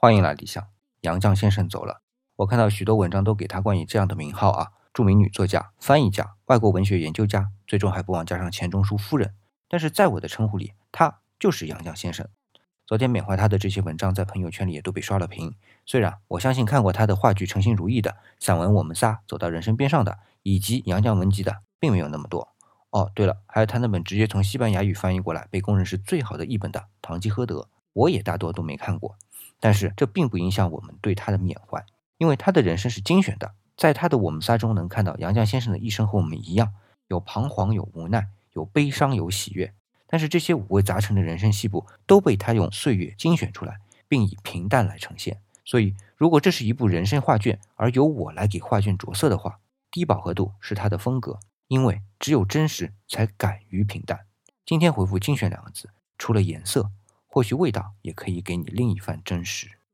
欢迎来理想，杨绛先生走了。我看到许多文章都给他冠以这样的名号啊，著名女作家、翻译家、外国文学研究家，最终还不忘加上钱钟书夫人。但是在我的称呼里，他就是杨绛先生。昨天缅怀他的这些文章在朋友圈里也都被刷了屏。虽然我相信看过他的话剧《诚心如意》的散文《我们仨走到人生边上》的，以及杨绛文集的，并没有那么多。哦，对了，还有他那本直接从西班牙语翻译过来，被公认是最好的译本的《堂吉诃德》，我也大多都没看过。但是这并不影响我们对他的缅怀，因为他的人生是精选的，在他的《我们仨》中能看到杨绛先生的一生和我们一样，有彷徨，有无奈，有悲伤，有喜悦。但是这些五味杂陈的人生戏部都被他用岁月精选出来，并以平淡来呈现。所以，如果这是一部人生画卷，而由我来给画卷着色的话，低饱和度是他的风格，因为只有真实才敢于平淡。今天回复“精选”两个字，除了颜色，或许味道也可以给你另一番真实。